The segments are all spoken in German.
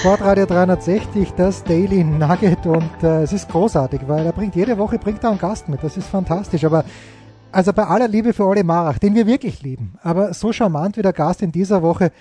Sportradio 360, das Daily Nugget und äh, es ist großartig, weil er bringt jede Woche bringt er einen Gast mit. Das ist fantastisch. Aber also bei aller Liebe für Olli Marach, den wir wirklich lieben, aber so charmant wie der Gast in dieser Woche,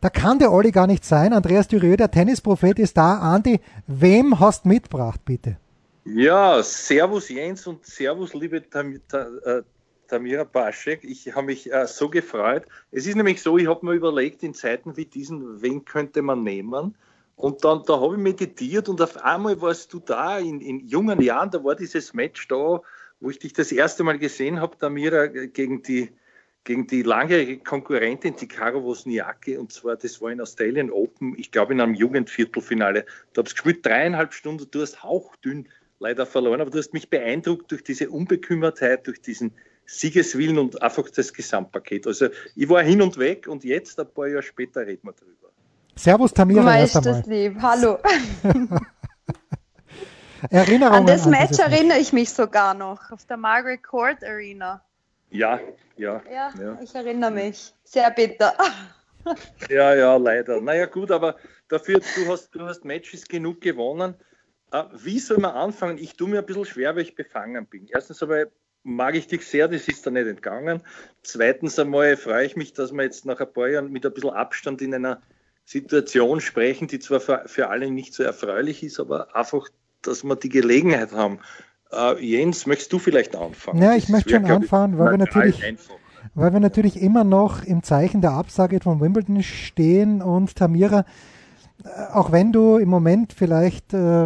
da kann der Olli gar nicht sein. Andreas Dürieu, der Tennisprophet, ist da. Andi, wem hast mitgebracht, bitte? Ja, Servus Jens und Servus liebe Tam Ta äh, Tamira Baschek. Ich habe mich äh, so gefreut. Es ist nämlich so, ich habe mir überlegt, in Zeiten wie diesen, wen könnte man nehmen? Und dann da habe ich meditiert und auf einmal warst du da in, in jungen Jahren, da war dieses Match da, wo ich dich das erste Mal gesehen habe, Tamira, gegen die, gegen die langjährige Konkurrentin, die Caro Wozniacki, und zwar, das war in Australian Open, ich glaube in einem Jugendviertelfinale. Du hast gespielt dreieinhalb Stunden, du hast hauchdünn leider verloren, aber du hast mich beeindruckt durch diese Unbekümmertheit, durch diesen Siegeswillen und einfach das Gesamtpaket. Also ich war hin und weg und jetzt, ein paar Jahre später, reden wir drüber. Servus Tamira. Meistens lieb. Hallo. Erinnerungen an das Match an erinnere ich mich sogar noch, auf der Margaret Court Arena. Ja, ja. Ja, ja. ich erinnere mich. Sehr bitter. ja, ja, leider. Naja, gut, aber dafür, du hast, du hast Matches genug gewonnen. Uh, wie soll man anfangen? Ich tue mir ein bisschen schwer, weil ich befangen bin. Erstens einmal mag ich dich sehr, das ist da nicht entgangen. Zweitens einmal freue ich mich, dass wir jetzt nach ein paar Jahren mit ein bisschen Abstand in einer Situation sprechen, die zwar für, alle nicht so erfreulich ist, aber einfach, dass wir die Gelegenheit haben. Uh, Jens, möchtest du vielleicht anfangen? Ja, ich das möchte schon anfangen, weil wir natürlich, weil wir natürlich immer noch im Zeichen der Absage von Wimbledon stehen und Tamira, äh, auch wenn du im Moment vielleicht äh,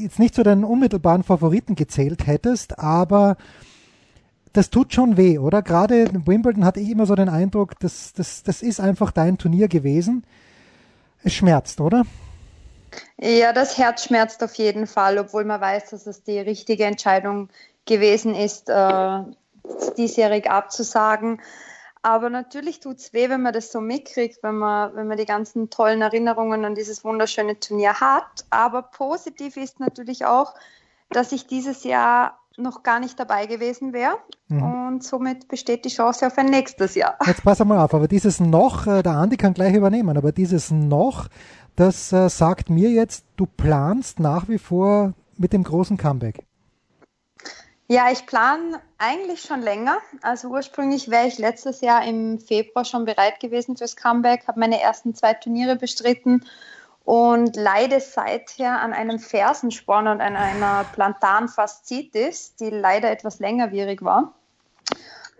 jetzt nicht zu deinen unmittelbaren Favoriten gezählt hättest, aber das tut schon weh, oder? Gerade Wimbledon hatte ich immer so den Eindruck, das, das, das ist einfach dein Turnier gewesen. Es schmerzt, oder? Ja, das Herz schmerzt auf jeden Fall, obwohl man weiß, dass es die richtige Entscheidung gewesen ist, äh, diesjährig abzusagen. Aber natürlich tut es weh, wenn man das so mitkriegt, wenn man, wenn man die ganzen tollen Erinnerungen an dieses wunderschöne Turnier hat. Aber positiv ist natürlich auch, dass ich dieses Jahr noch gar nicht dabei gewesen wäre. Mhm. Und somit besteht die Chance auf ein nächstes Jahr. Jetzt pass mal auf, aber dieses noch, äh, der Andi kann gleich übernehmen, aber dieses noch, das äh, sagt mir jetzt, du planst nach wie vor mit dem großen Comeback. Ja, ich plane eigentlich schon länger. Also ursprünglich wäre ich letztes Jahr im Februar schon bereit gewesen fürs Comeback, habe meine ersten zwei Turniere bestritten und leide seither an einem Fersensporn und an einer Plantarfaszitis, die leider etwas längerwierig war.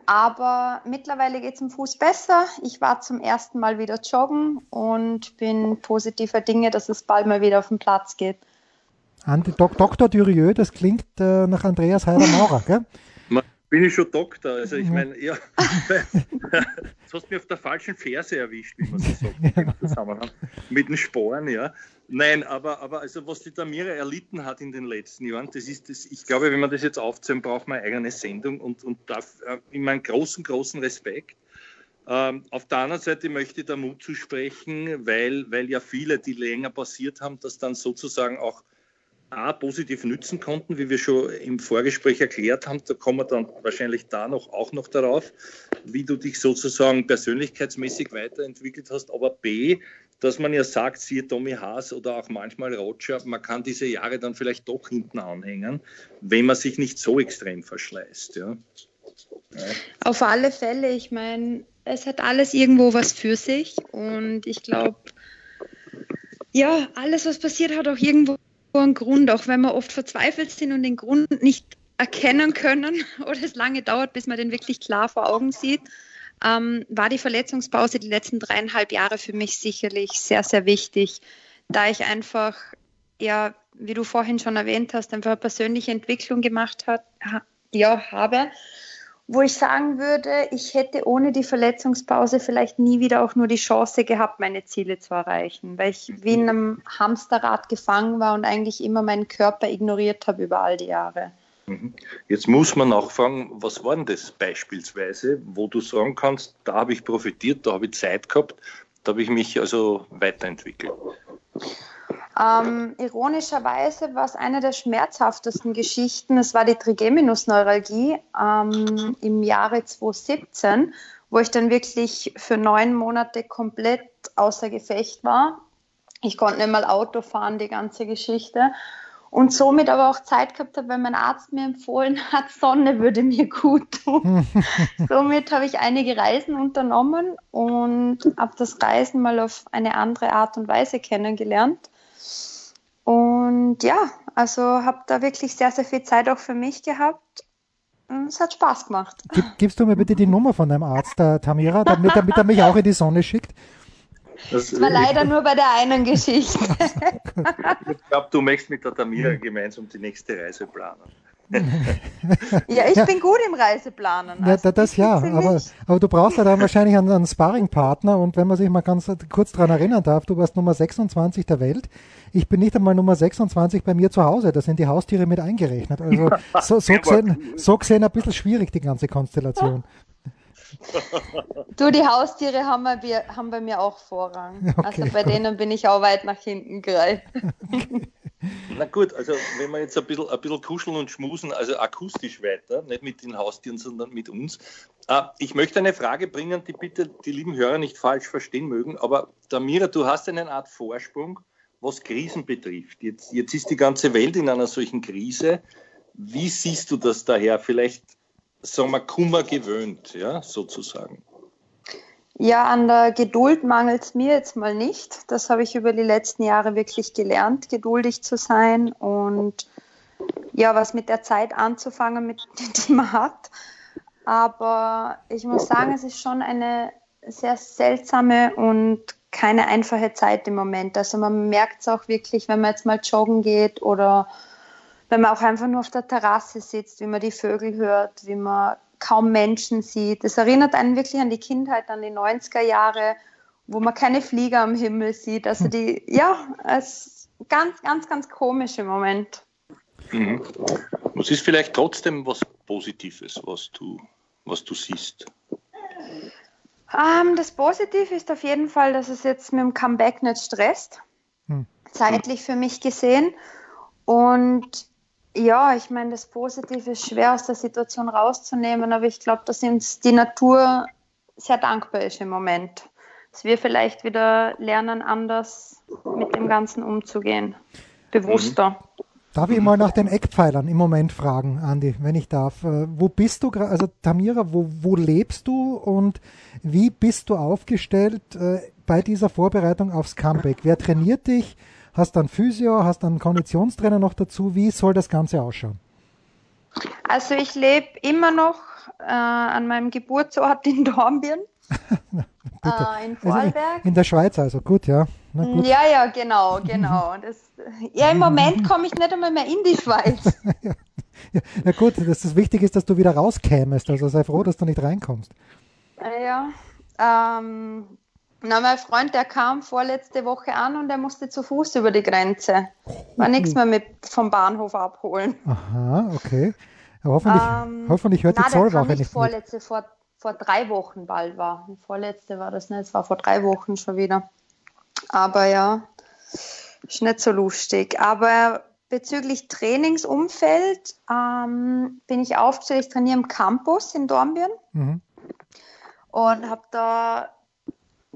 Aber mittlerweile geht es im Fuß besser. Ich war zum ersten Mal wieder joggen und bin positiver Dinge, dass es bald mal wieder auf den Platz geht. Dr. Durieux, das klingt äh, nach Andreas Heider-Maurer, gell? Bin ich schon Doktor. Also ich mhm. meine, ja, jetzt hast du mich auf der falschen Ferse erwischt, wie man so sagt, im Zusammenhang mit den Sporen, ja. Nein, aber, aber also was die Tamira erlitten hat in den letzten Jahren, das ist das, ich glaube, wenn man das jetzt aufzählen, braucht man eine eigene Sendung und, und darf äh, in meinen großen, großen Respekt. Ähm, auf der anderen Seite möchte ich da Mut zusprechen, weil, weil ja viele, die länger passiert haben, das dann sozusagen auch A, positiv nützen konnten, wie wir schon im Vorgespräch erklärt haben. Da kommen wir dann wahrscheinlich da noch auch noch darauf, wie du dich sozusagen persönlichkeitsmäßig weiterentwickelt hast. Aber B, dass man ja sagt, siehe Tommy Haas oder auch manchmal Roger, man kann diese Jahre dann vielleicht doch hinten anhängen, wenn man sich nicht so extrem verschleißt. Ja. Auf alle Fälle, ich meine, es hat alles irgendwo was für sich und ich glaube, ja, alles, was passiert, hat auch irgendwo einen Grund, auch wenn wir oft verzweifelt sind und den Grund nicht erkennen können oder es lange dauert, bis man den wirklich klar vor Augen sieht, ähm, war die Verletzungspause die letzten dreieinhalb Jahre für mich sicherlich sehr, sehr wichtig, da ich einfach, ja, wie du vorhin schon erwähnt hast, einfach eine persönliche Entwicklung gemacht hat, ha, ja, habe wo ich sagen würde, ich hätte ohne die Verletzungspause vielleicht nie wieder auch nur die Chance gehabt, meine Ziele zu erreichen, weil ich wie in einem Hamsterrad gefangen war und eigentlich immer meinen Körper ignoriert habe über all die Jahre. Mhm. Jetzt muss man nachfragen, was war denn das beispielsweise, wo du sagen kannst, da habe ich profitiert, da habe ich Zeit gehabt, da habe ich mich also weiterentwickelt. Ähm, ironischerweise war es eine der schmerzhaftesten Geschichten. Es war die Trigeminusneuralgie ähm, im Jahre 2017, wo ich dann wirklich für neun Monate komplett außer Gefecht war. Ich konnte nicht mal Auto fahren, die ganze Geschichte und somit aber auch Zeit gehabt habe, weil mein Arzt mir empfohlen hat, Sonne würde mir gut tun. somit habe ich einige Reisen unternommen und habe das Reisen mal auf eine andere Art und Weise kennengelernt. Und ja, also habe da wirklich sehr, sehr viel Zeit auch für mich gehabt. Und es hat Spaß gemacht. Gib, gibst du mir bitte die Nummer von deinem Arzt, der Tamira, damit, damit er mich auch in die Sonne schickt? Das, das war leider nur bei der einen Geschichte. ich glaube, du möchtest mit der Tamira gemeinsam die nächste Reise planen. Ja, ich bin gut im Reiseplanen. Also ja, das ja, aber, aber du brauchst ja dann wahrscheinlich einen, einen Sparringpartner und wenn man sich mal ganz kurz daran erinnern darf, du warst Nummer 26 der Welt. Ich bin nicht einmal Nummer 26 bei mir zu Hause, da sind die Haustiere mit eingerechnet. Also so, so, gesehen, so gesehen ein bisschen schwierig, die ganze Konstellation. Du, die Haustiere haben, wir, haben bei mir auch Vorrang. Okay, also bei gut. denen bin ich auch weit nach hinten gereiht. Okay. Na gut, also wenn wir jetzt ein bisschen, ein bisschen kuscheln und schmusen, also akustisch weiter, nicht mit den Haustieren, sondern mit uns. Äh, ich möchte eine Frage bringen, die bitte die lieben Hörer nicht falsch verstehen mögen, aber Damira, du hast eine Art Vorsprung, was Krisen betrifft. Jetzt, jetzt ist die ganze Welt in einer solchen Krise. Wie siehst du das daher? Vielleicht sagen wir, Kummer gewöhnt, ja, sozusagen? Ja, an der Geduld mangelt es mir jetzt mal nicht. Das habe ich über die letzten Jahre wirklich gelernt, geduldig zu sein und ja, was mit der Zeit anzufangen, mit, die man hat. Aber ich muss sagen, es ist schon eine sehr seltsame und keine einfache Zeit im Moment. Also man merkt es auch wirklich, wenn man jetzt mal joggen geht oder wenn man auch einfach nur auf der Terrasse sitzt, wie man die Vögel hört, wie man kaum Menschen sieht. Das erinnert einen wirklich an die Kindheit, an die 90er Jahre, wo man keine Flieger am Himmel sieht. Also die, ja, es ist ganz, ganz, ganz komisch im Moment. Mhm. Was ist vielleicht trotzdem was Positives, was du, was du siehst? Um, ähm, das Positive ist auf jeden Fall, dass es jetzt mit dem Comeback nicht stresst. Hm. Zeitlich für mich gesehen. Und ja, ich meine, das Positive ist schwer aus der Situation rauszunehmen, aber ich glaube, dass uns die Natur sehr dankbar ist im Moment. Dass wir vielleicht wieder lernen, anders mit dem Ganzen umzugehen. Bewusster. Darf ich mal nach den Eckpfeilern im Moment fragen, Andi, wenn ich darf? Äh, wo bist du gerade, also Tamira, wo, wo lebst du und wie bist du aufgestellt äh, bei dieser Vorbereitung aufs Comeback? Wer trainiert dich? Hast dann Physio, hast dann Konditionstrainer noch dazu. Wie soll das Ganze ausschauen? Also ich lebe immer noch äh, an meinem Geburtsort in Dornbirn. äh, in Vorarlberg. Also in der Schweiz also, gut, ja. Gut. Ja, ja, genau, genau. Das, ja, im Moment komme ich nicht einmal mehr in die Schweiz. ja, ja, ja, gut, das, das Wichtige ist, dass du wieder rauskämest. Also sei froh, dass du nicht reinkommst. Ja, ähm, na, mein Freund, der kam vorletzte Woche an und er musste zu Fuß über die Grenze. War nichts mehr mit vom Bahnhof abholen. Aha, okay. Aber hoffentlich, ähm, hoffentlich hört na, die Zollwache nicht, nicht vorletzte, mit. Vor, vor drei Wochen bald war. Die vorletzte war das nicht, es war vor drei Wochen schon wieder. Aber ja, ist nicht so lustig. Aber bezüglich Trainingsumfeld ähm, bin ich aufgestellt. Ich trainiere im Campus in Dornbirn mhm. und habe da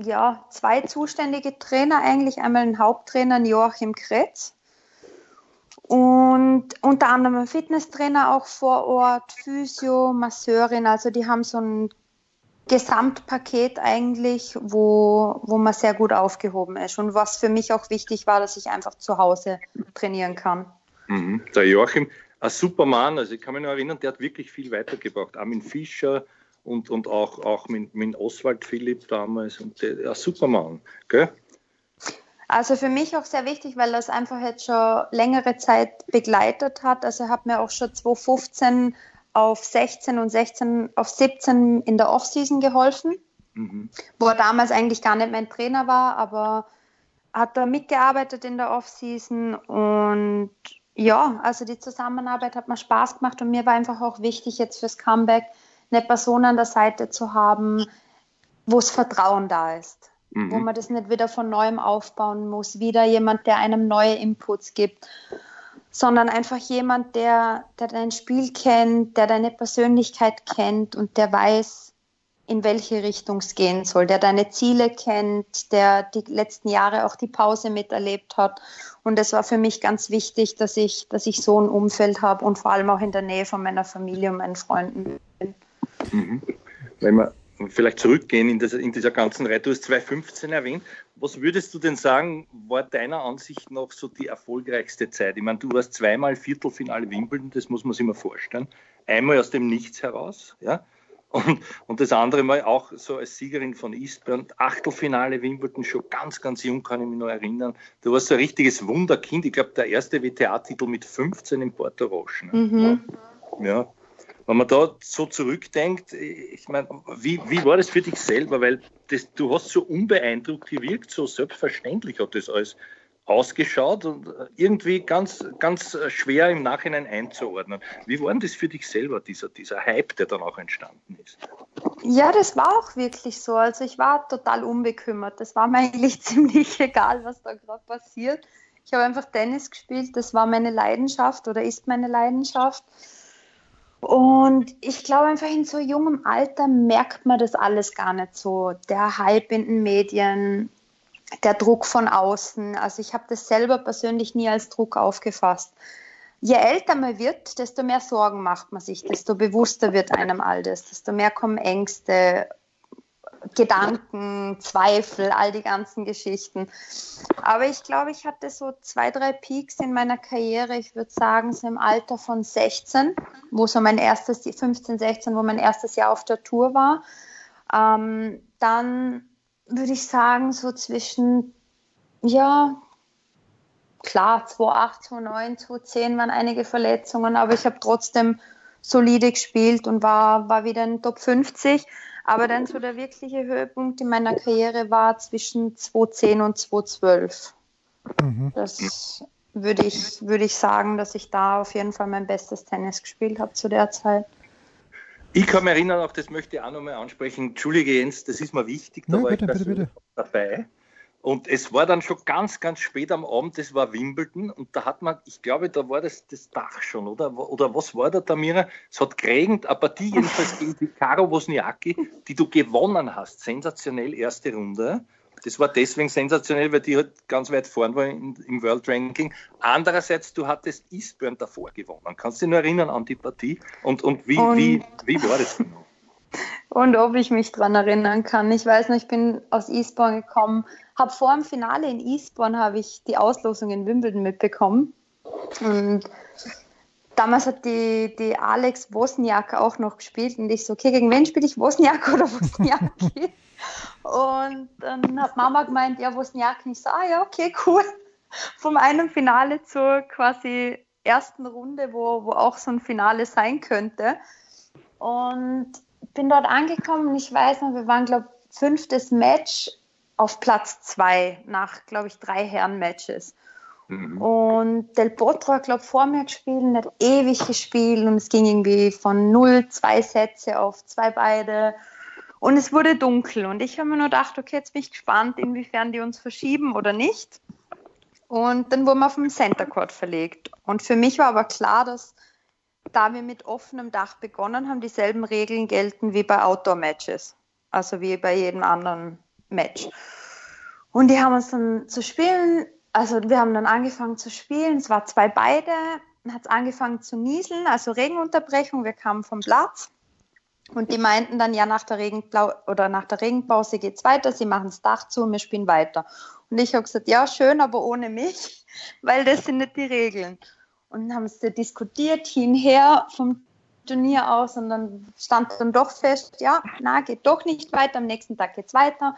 ja, zwei zuständige Trainer eigentlich. Einmal ein Haupttrainer Joachim Kretz und unter anderem ein Fitnesstrainer auch vor Ort, Physio, Masseurin. Also die haben so ein Gesamtpaket eigentlich, wo, wo man sehr gut aufgehoben ist. Und was für mich auch wichtig war, dass ich einfach zu Hause trainieren kann. Mhm. Der Joachim, ein super Mann. Also ich kann mich noch erinnern, der hat wirklich viel weitergebracht. Armin Fischer, und, und auch, auch mit, mit Oswald Philipp damals und der, ja, Supermann, gell? Also für mich auch sehr wichtig, weil das einfach jetzt schon längere Zeit begleitet hat. Also er hat mir auch schon 2015 auf 16 und 16 auf 17 in der Offseason geholfen, mhm. wo er damals eigentlich gar nicht mein Trainer war, aber hat da mitgearbeitet in der Offseason und ja, also die Zusammenarbeit hat mir Spaß gemacht und mir war einfach auch wichtig, jetzt fürs Comeback eine Person an der Seite zu haben, wo es Vertrauen da ist, mhm. wo man das nicht wieder von neuem aufbauen muss, wieder jemand, der einem neue Inputs gibt, sondern einfach jemand, der, der dein Spiel kennt, der deine Persönlichkeit kennt und der weiß, in welche Richtung es gehen soll, der deine Ziele kennt, der die letzten Jahre auch die Pause miterlebt hat. Und es war für mich ganz wichtig, dass ich, dass ich so ein Umfeld habe und vor allem auch in der Nähe von meiner Familie und meinen Freunden. Mhm. Wenn wir vielleicht zurückgehen in, das, in dieser ganzen Reihe, du hast 2015 erwähnt. Was würdest du denn sagen, war deiner Ansicht nach so die erfolgreichste Zeit? Ich meine, du warst zweimal Viertelfinale Wimbledon, das muss man sich mal vorstellen. Einmal aus dem Nichts heraus, ja. Und, und das andere Mal auch so als Siegerin von Eastbourne, Achtelfinale Wimbledon, schon ganz, ganz jung, kann ich mich noch erinnern. Du warst so ein richtiges Wunderkind. Ich glaube, der erste WTA-Titel mit 15 in Porto Roche. Ne? Mhm. Ja, wenn man da so zurückdenkt, ich meine, wie, wie war das für dich selber? Weil das, du hast so unbeeindruckt gewirkt, so selbstverständlich hat das alles ausgeschaut und irgendwie ganz, ganz schwer im Nachhinein einzuordnen. Wie war denn das für dich selber, dieser, dieser Hype, der dann auch entstanden ist? Ja, das war auch wirklich so. Also ich war total unbekümmert. Das war mir eigentlich ziemlich egal, was da gerade passiert. Ich habe einfach Tennis gespielt. Das war meine Leidenschaft oder ist meine Leidenschaft. Und ich glaube einfach in so jungem Alter merkt man das alles gar nicht so. Der Hype in den Medien, der Druck von außen. Also ich habe das selber persönlich nie als Druck aufgefasst. Je älter man wird, desto mehr Sorgen macht man sich, desto bewusster wird einem all das, desto mehr kommen Ängste, Gedanken, Zweifel, all die ganzen Geschichten. Aber ich glaube, ich hatte so zwei, drei Peaks in meiner Karriere. Ich würde sagen, so im Alter von 16, wo so mein erstes, 15, 16, wo mein erstes Jahr auf der Tour war. Ähm, dann würde ich sagen, so zwischen, ja, klar, 2008, 2009, 2010 waren einige Verletzungen, aber ich habe trotzdem solide gespielt und war, war wieder in Top 50. Aber dann so der wirkliche Höhepunkt in meiner Karriere war zwischen 2010 und 2012. Mhm. Das würde ich, würde ich sagen, dass ich da auf jeden Fall mein bestes Tennis gespielt habe zu der Zeit. Ich kann mich erinnern, auch das möchte ich auch nochmal ansprechen. Entschuldige Jens, das ist mir wichtig, da ja, war bitte, ich bitte, bitte. dabei. Und es war dann schon ganz, ganz spät am Abend, das war Wimbledon und da hat man, ich glaube, da war das, das Dach schon, oder? Oder was war da, Tamira? Es hat geregnet, eine Partie jedenfalls gegen die Caro Wozniacki, die du gewonnen hast. Sensationell, erste Runde. Das war deswegen sensationell, weil die halt ganz weit vorn war im, im World Ranking. Andererseits, du hattest Eastburn davor gewonnen. Kannst du dich nur erinnern an die Partie? Und, und, wie, und wie, wie war das genau? Und ob ich mich daran erinnern kann. Ich weiß noch, ich bin aus Eastbourne gekommen, habe vor dem Finale in Eastbourne habe ich die Auslosung in Wimbledon mitbekommen. Und damals hat die, die Alex Wozniak auch noch gespielt und ich so, okay, gegen wen spiele ich Wozniak oder Wozniacki? und dann hat Mama gemeint, ja, Wozniak. Und ich so, ah ja, okay, cool. Vom einen Finale zur quasi ersten Runde, wo, wo auch so ein Finale sein könnte. Und bin dort angekommen und ich weiß noch, wir waren, glaube ich, fünftes Match auf Platz zwei nach, glaube ich, drei Herren-Matches. Mhm. Und Del Potro hat, glaube ich, vor mir gespielt hat ewig gespielt und es ging irgendwie von null, zwei Sätze auf zwei beide. Und es wurde dunkel und ich habe mir nur gedacht, okay, jetzt bin ich gespannt, inwiefern die uns verschieben oder nicht. Und dann wurden wir auf dem Center Court verlegt. Und für mich war aber klar, dass da wir mit offenem Dach begonnen haben, dieselben Regeln gelten wie bei Outdoor-Matches. Also wie bei jedem anderen Match. Und die haben uns dann zu spielen, also wir haben dann angefangen zu spielen, es war zwei beide, hat es angefangen zu nieseln, also Regenunterbrechung, wir kamen vom Platz. Und die meinten dann, ja, nach der, Regenblau oder nach der Regenpause geht es weiter, sie machen das Dach zu und wir spielen weiter. Und ich habe gesagt, ja, schön, aber ohne mich, weil das sind nicht die Regeln. Und dann haben sie diskutiert, hinher vom Turnier aus und dann stand dann doch fest, ja, na, geht doch nicht weiter, am nächsten Tag geht es weiter.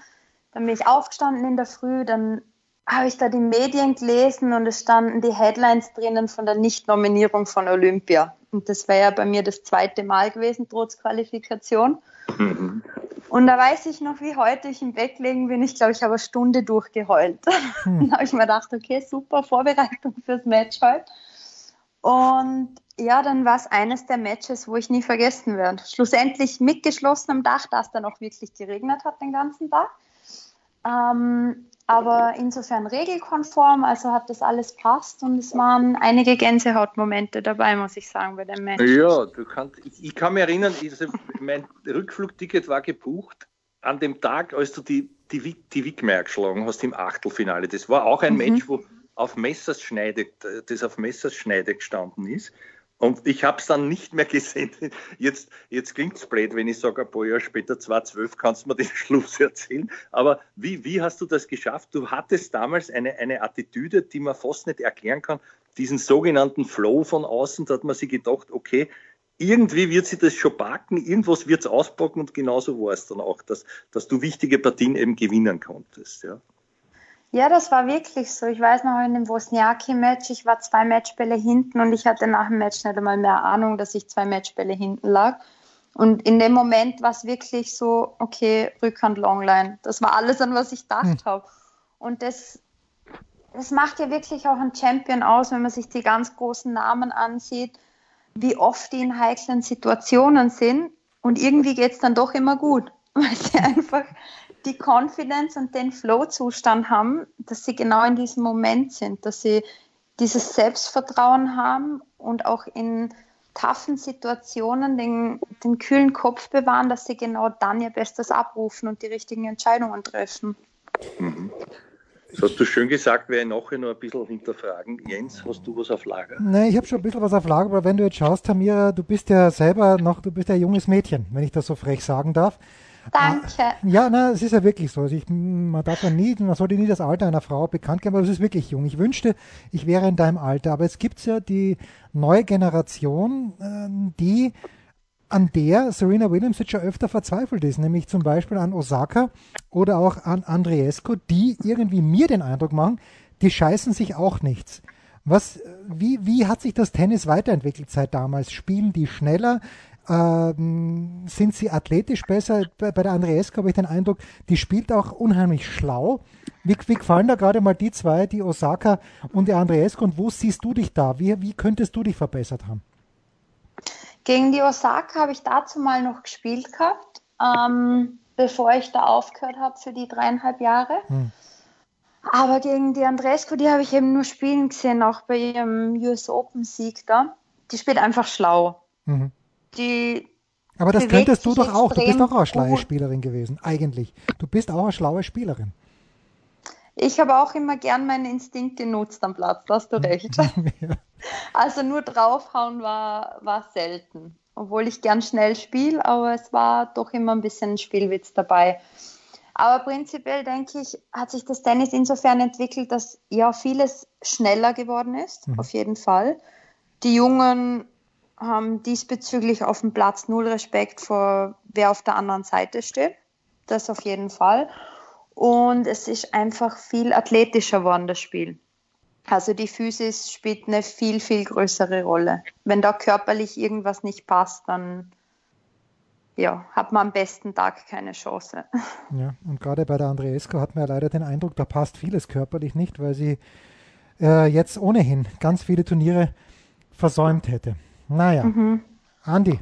Dann bin ich aufgestanden in der Früh, dann habe ich da die Medien gelesen und es standen die Headlines drinnen von der Nichtnominierung von Olympia. Und das wäre ja bei mir das zweite Mal gewesen, trotz Qualifikation. Mhm. Und da weiß ich noch, wie heute ich im Bett liegen bin. Ich glaube, ich habe eine Stunde durchgeheult. Mhm. dann habe ich mir gedacht, okay, super Vorbereitung fürs Match heute. Und ja, dann war es eines der Matches, wo ich nie vergessen werde. Schlussendlich mit geschlossenem Dach, da es dann auch wirklich geregnet hat den ganzen Tag. Ähm, aber insofern regelkonform, also hat das alles passt und es waren einige Gänsehautmomente dabei, muss ich sagen, bei dem Match. Ja, du kannst, ich, ich kann mich erinnern, diese, mein Rückflugticket war gebucht an dem Tag, als du die, die, die Wickmeier geschlagen hast im Achtelfinale. Das war auch ein mhm. Match, wo auf Messerschneide, das auf Messerschneide gestanden ist. Und ich habe es dann nicht mehr gesehen. Jetzt, jetzt klingt es blöd, wenn ich sage, ein paar Jahre später, 2012, kannst du mir den Schluss erzählen. Aber wie, wie hast du das geschafft? Du hattest damals eine, eine Attitüde, die man fast nicht erklären kann, diesen sogenannten Flow von außen. Da hat man sich gedacht, okay, irgendwie wird sie das schon backen, irgendwas wird es auspacken und genauso war es dann auch, dass, dass du wichtige Partien eben gewinnen konntest. Ja. Ja, das war wirklich so. Ich weiß noch in dem Wozniacki-Match, ich war zwei Matchbälle hinten und ich hatte nach dem Match nicht einmal mehr Ahnung, dass ich zwei Matchbälle hinten lag. Und in dem Moment war es wirklich so, okay, Rückhand Longline. Das war alles, an was ich gedacht hm. habe. Und das, das macht ja wirklich auch einen Champion aus, wenn man sich die ganz großen Namen ansieht, wie oft die in heiklen Situationen sind. Und irgendwie geht es dann doch immer gut, weil sie einfach die Confidence und den Flow-Zustand haben, dass sie genau in diesem Moment sind, dass sie dieses Selbstvertrauen haben und auch in taffen Situationen den, den kühlen Kopf bewahren, dass sie genau dann ihr Bestes abrufen und die richtigen Entscheidungen treffen. Mhm. Das hast du schön gesagt, werde ich nachher noch ein bisschen hinterfragen. Jens, hast du was auf Lager? Nein, ich habe schon ein bisschen was auf Lager, aber wenn du jetzt schaust, Tamira, du bist ja selber noch, du bist ja ein junges Mädchen, wenn ich das so frech sagen darf. Danke. Ja, na, es ist ja wirklich so. Also ich, man darf ja nie, man sollte nie das Alter einer Frau bekannt geben, aber es ist wirklich jung. Ich wünschte, ich wäre in deinem Alter. Aber es gibt ja die neue Generation, ähm, die an der Serena Williams jetzt schon öfter verzweifelt ist, nämlich zum Beispiel an Osaka oder auch an Andreescu, die irgendwie mir den Eindruck machen, die scheißen sich auch nichts. Was, wie, wie hat sich das Tennis weiterentwickelt seit damals? Spielen die schneller? Ähm, sind sie athletisch besser? Bei, bei der Andreescu habe ich den Eindruck, die spielt auch unheimlich schlau. Wie, wie gefallen da gerade mal die zwei, die Osaka und die Andreescu und wo siehst du dich da? Wie, wie könntest du dich verbessert haben? Gegen die Osaka habe ich dazu mal noch gespielt gehabt, ähm, bevor ich da aufgehört habe für die dreieinhalb Jahre. Hm. Aber gegen die Andreescu, die habe ich eben nur spielen gesehen, auch bei ihrem US Open Sieg da. Die spielt einfach schlau. Mhm die aber das könntest du doch auch. Du bist doch auch eine schlaue Spielerin gewesen, eigentlich. Du bist auch eine schlaue Spielerin. Ich habe auch immer gern meinen Instinkt genutzt am Platz, da hast du recht. ja. Also nur draufhauen war, war selten. Obwohl ich gern schnell spiele, aber es war doch immer ein bisschen Spielwitz dabei. Aber prinzipiell denke ich, hat sich das Tennis insofern entwickelt, dass ja vieles schneller geworden ist, mhm. auf jeden Fall. Die Jungen haben diesbezüglich auf dem Platz null Respekt vor wer auf der anderen Seite steht. Das auf jeden Fall. Und es ist einfach viel athletischer geworden, das Spiel. Also die Physis spielt eine viel, viel größere Rolle. Wenn da körperlich irgendwas nicht passt, dann ja, hat man am besten Tag keine Chance. Ja, und gerade bei der Andreesco hat man ja leider den Eindruck, da passt vieles körperlich nicht, weil sie äh, jetzt ohnehin ganz viele Turniere versäumt hätte. Naja. Mhm. Andi,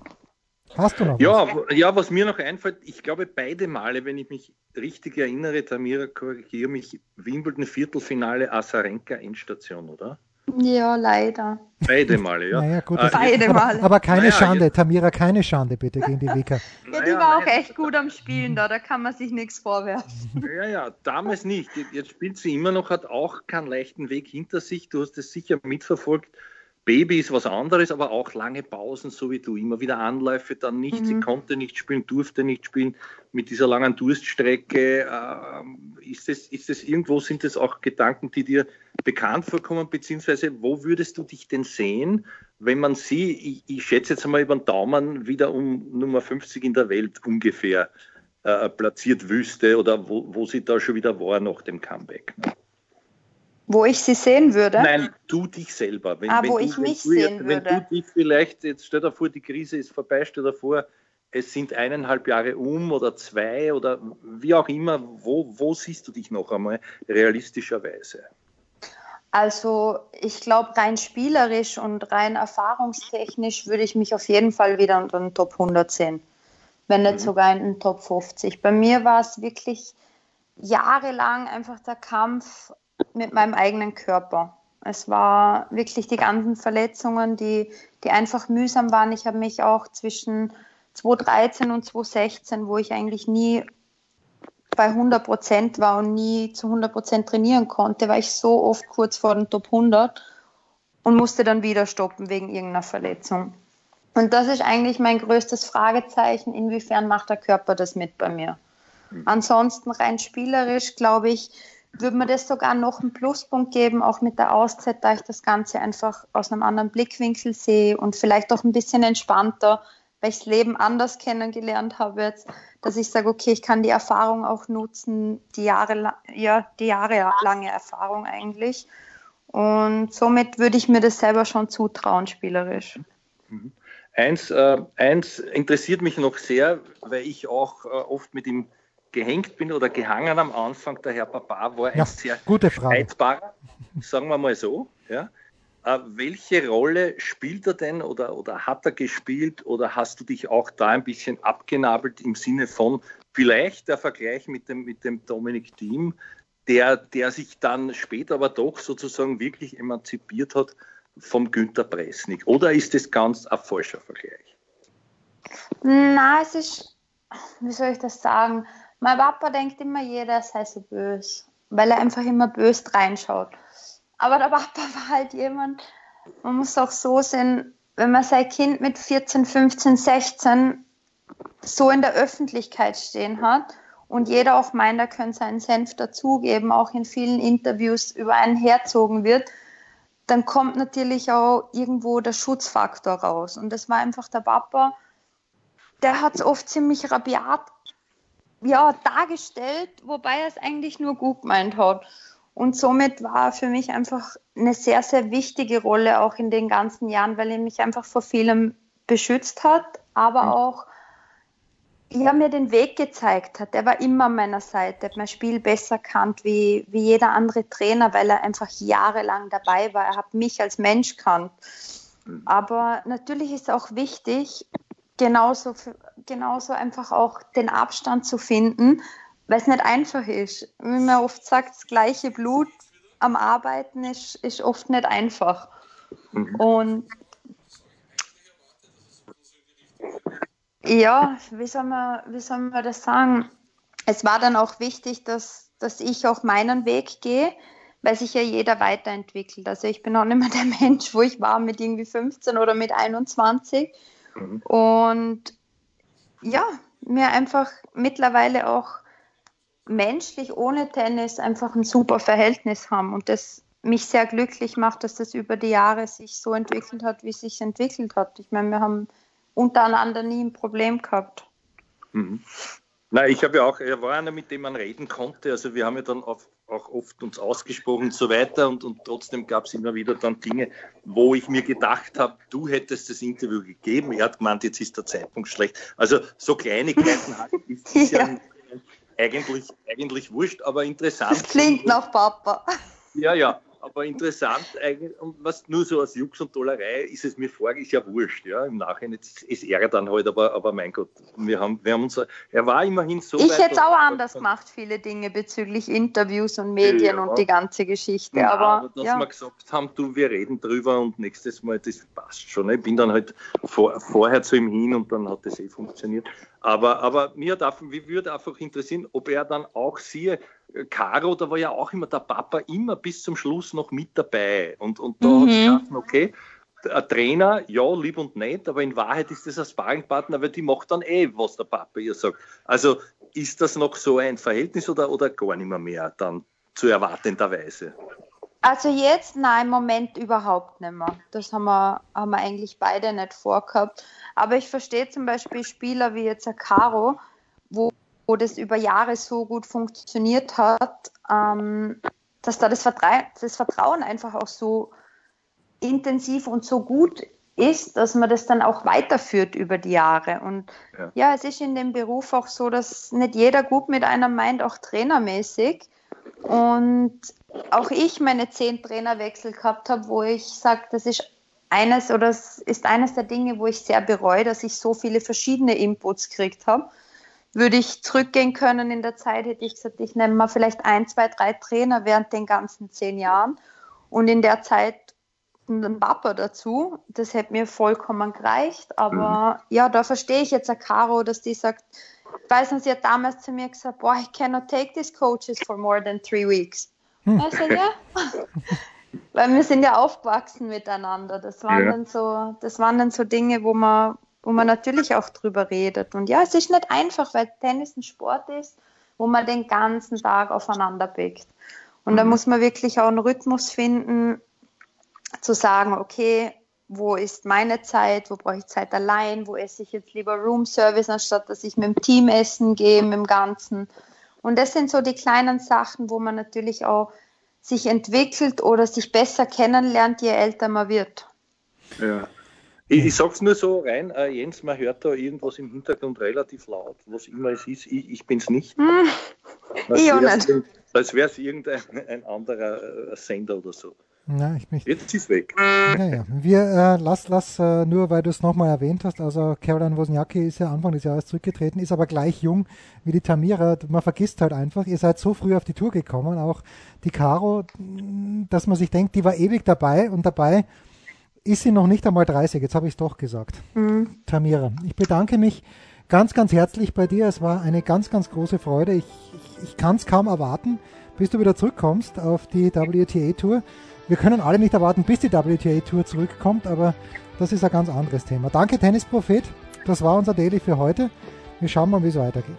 hast du noch ja, was? Ja, was mir noch einfällt, ich glaube beide Male, wenn ich mich richtig erinnere, Tamira, korrigiere mich, Wimbledon Viertelfinale, Asarenka Endstation, oder? Ja, leider. Beide Male, ja. Naja, gut, äh, Beide Male. Aber, keine naja, Schande, jetzt. Tamira, keine Schande bitte gegen die Wika. ja, die war auch echt gut am Spielen da, da kann man sich nichts vorwerfen. Ja, ja, damals nicht. Jetzt spielt sie immer noch, hat auch keinen leichten Weg hinter sich. Du hast es sicher mitverfolgt. Baby ist was anderes, aber auch lange Pausen, so wie du. Immer wieder Anläufe, dann nicht. Mhm. Sie konnte nicht spielen, durfte nicht spielen. Mit dieser langen Durststrecke. Äh, ist, es, ist es irgendwo, sind es auch Gedanken, die dir bekannt vorkommen, beziehungsweise wo würdest du dich denn sehen, wenn man sie, ich, ich schätze jetzt einmal über den Daumen, wieder um Nummer 50 in der Welt ungefähr äh, platziert wüsste oder wo, wo sie da schon wieder war nach dem Comeback? Ne? Wo ich sie sehen würde? Nein, du dich selber. Wenn, ah, wenn wo du, ich mich du, sehen wenn würde. Wenn du dich vielleicht, jetzt stell dir vor, die Krise ist vorbei, stell dir vor, es sind eineinhalb Jahre um oder zwei oder wie auch immer, wo, wo siehst du dich noch einmal realistischerweise? Also ich glaube, rein spielerisch und rein erfahrungstechnisch würde ich mich auf jeden Fall wieder unter den Top 100 sehen, wenn nicht mhm. sogar in den Top 50. Bei mir war es wirklich jahrelang einfach der Kampf mit meinem eigenen Körper. Es war wirklich die ganzen Verletzungen, die, die einfach mühsam waren. Ich habe mich auch zwischen 2013 und 2016, wo ich eigentlich nie bei 100 Prozent war und nie zu 100 Prozent trainieren konnte, war ich so oft kurz vor den Top 100 und musste dann wieder stoppen wegen irgendeiner Verletzung. Und das ist eigentlich mein größtes Fragezeichen, inwiefern macht der Körper das mit bei mir. Ansonsten rein spielerisch, glaube ich, würde mir das sogar noch einen Pluspunkt geben, auch mit der Auszeit, da ich das Ganze einfach aus einem anderen Blickwinkel sehe und vielleicht auch ein bisschen entspannter, weil ich das Leben anders kennengelernt habe jetzt, dass ich sage, okay, ich kann die Erfahrung auch nutzen, die Jahre, ja, die jahrelange Erfahrung eigentlich. Und somit würde ich mir das selber schon zutrauen, spielerisch. Eins, äh, eins interessiert mich noch sehr, weil ich auch äh, oft mit ihm gehängt bin oder gehangen am Anfang. Der Herr Papa war ein ja, sehr gute streitbarer, sagen wir mal so. Ja. Äh, welche Rolle spielt er denn oder, oder hat er gespielt oder hast du dich auch da ein bisschen abgenabelt im Sinne von vielleicht der Vergleich mit dem, mit dem Dominik Thiem, der, der sich dann später aber doch sozusagen wirklich emanzipiert hat vom Günter Presnik? Oder ist das ganz ein falscher Vergleich? Na, es ist, wie soll ich das sagen? Mein Papa denkt immer, jeder sei so böse, weil er einfach immer böse reinschaut. Aber der Papa war halt jemand, man muss auch so sehen, wenn man sein Kind mit 14, 15, 16 so in der Öffentlichkeit stehen hat und jeder auch meint, er könnte seinen Senf dazugeben, auch in vielen Interviews über einen herzogen wird, dann kommt natürlich auch irgendwo der Schutzfaktor raus. Und das war einfach der Papa, der hat es oft ziemlich rabiat ja, dargestellt, wobei er es eigentlich nur gut gemeint hat. Und somit war für mich einfach eine sehr, sehr wichtige Rolle auch in den ganzen Jahren, weil er mich einfach vor vielem beschützt hat, aber mhm. auch ja, mir den Weg gezeigt hat. Er war immer an meiner Seite, hat mein Spiel besser kannt wie, wie jeder andere Trainer, weil er einfach jahrelang dabei war. Er hat mich als Mensch kannt. Mhm. Aber natürlich ist auch wichtig, genauso, genauso einfach auch den Abstand zu finden, weil es nicht einfach ist. Wie man oft sagt, das gleiche Blut am Arbeiten ist, ist oft nicht einfach. Mhm. Und ja, wie soll, man, wie soll man das sagen? Es war dann auch wichtig, dass, dass ich auch meinen Weg gehe, weil sich ja jeder weiterentwickelt. Also ich bin auch nicht mehr der Mensch, wo ich war mit irgendwie 15 oder mit 21. Mhm. Und ja, mir einfach mittlerweile auch menschlich ohne Tennis einfach ein super Verhältnis haben und das mich sehr glücklich macht, dass das über die Jahre sich so entwickelt hat, wie es sich entwickelt hat. Ich meine, wir haben untereinander nie ein Problem gehabt. Mhm. Na, ich habe ja auch, er war einer, mit dem man reden konnte. Also wir haben ja dann auf, auch oft uns ausgesprochen und so weiter und, und trotzdem gab es immer wieder dann Dinge, wo ich mir gedacht habe, du hättest das Interview gegeben. Er hat gemeint, jetzt ist der Zeitpunkt schlecht. Also so Kleinigkeiten halt, ist, ja. ja eigentlich, eigentlich wurscht, aber interessant. Das klingt nach Papa. Ja, ja aber interessant eigentlich, und was nur so als Jux und Tollerei ist es mir vor, ist ja wurscht, ja, im Nachhinein ist, ist er dann halt, aber, aber mein Gott, wir haben, wir haben uns, er war immerhin so Ich hätte es auch anders gemacht, viele Dinge bezüglich Interviews und Medien ja, und die ganze Geschichte, ja, aber, aber dass ja. wir gesagt haben, du, wir reden drüber und nächstes Mal, das passt schon, ich bin dann halt vor, vorher zu ihm hin und dann hat das eh funktioniert, aber, aber mir darf, wie würde einfach interessieren, ob er dann auch sie Caro, da war ja auch immer der Papa immer bis zum Schluss noch mit dabei. Und, und da mhm. hat es gedacht, okay, ein Trainer, ja, lieb und nett, aber in Wahrheit ist das ein Sparringpartner, weil die macht dann eh, was der Papa ihr sagt. Also ist das noch so ein Verhältnis oder, oder gar nicht mehr, mehr dann zu erwartenderweise? Also jetzt, nein, im Moment überhaupt nicht mehr. Das haben wir, haben wir eigentlich beide nicht vorgehabt. Aber ich verstehe zum Beispiel Spieler wie jetzt Caro, wo wo das über Jahre so gut funktioniert hat, ähm, dass da das, Vertra das Vertrauen einfach auch so intensiv und so gut ist, dass man das dann auch weiterführt über die Jahre. Und ja. ja, es ist in dem Beruf auch so, dass nicht jeder gut mit einem meint, auch trainermäßig. Und auch ich meine zehn Trainerwechsel gehabt habe, wo ich sage, das ist eines oder es ist eines der Dinge, wo ich sehr bereue, dass ich so viele verschiedene Inputs gekriegt habe. Würde ich zurückgehen können in der Zeit, hätte ich gesagt, ich nehme mal vielleicht ein, zwei, drei Trainer während den ganzen zehn Jahren und in der Zeit einen Papa dazu. Das hätte mir vollkommen gereicht. Aber mhm. ja, da verstehe ich jetzt a Caro, dass die sagt, ich weiß nicht, sie hat damals zu mir gesagt, boah, I cannot take these coaches for more than three weeks. Hm. Sage, ja. Weil wir sind ja aufgewachsen miteinander. Das waren ja. dann so, das waren dann so Dinge, wo man, wo man natürlich auch drüber redet. Und ja, es ist nicht einfach, weil Tennis ein Sport ist, wo man den ganzen Tag aufeinander blickt. Und mhm. da muss man wirklich auch einen Rhythmus finden, zu sagen, okay, wo ist meine Zeit, wo brauche ich Zeit allein, wo esse ich jetzt lieber Room Service, anstatt dass ich mit dem Team essen gehe, mit dem Ganzen. Und das sind so die kleinen Sachen, wo man natürlich auch sich entwickelt oder sich besser kennenlernt, je älter man wird. Ja. Ich, ich sage es nur so rein, äh, Jens, man hört da irgendwas im Hintergrund relativ laut, was immer es ist. Ich, ich bin es nicht. Hm. Ich auch nicht. Als wäre es irgendein ein anderer äh, Sender oder so. Ja, ich mich. Jetzt ist es weg. Ja, ja. Wir, äh, lass, lass, äh, nur weil du es nochmal erwähnt hast, also Caroline Wozniacki ist ja Anfang des Jahres zurückgetreten, ist aber gleich jung wie die Tamira. Man vergisst halt einfach, ihr seid so früh auf die Tour gekommen, auch die Caro, dass man sich denkt, die war ewig dabei und dabei ist sie noch nicht einmal 30. Jetzt habe ich es doch gesagt. Mhm. Tamira, ich bedanke mich ganz, ganz herzlich bei dir. Es war eine ganz, ganz große Freude. Ich, ich, ich kann es kaum erwarten, bis du wieder zurückkommst auf die WTA-Tour. Wir können alle nicht erwarten, bis die WTA-Tour zurückkommt, aber das ist ein ganz anderes Thema. Danke, Tennisprophet. Das war unser Daily für heute. Wir schauen mal, wie es weitergeht.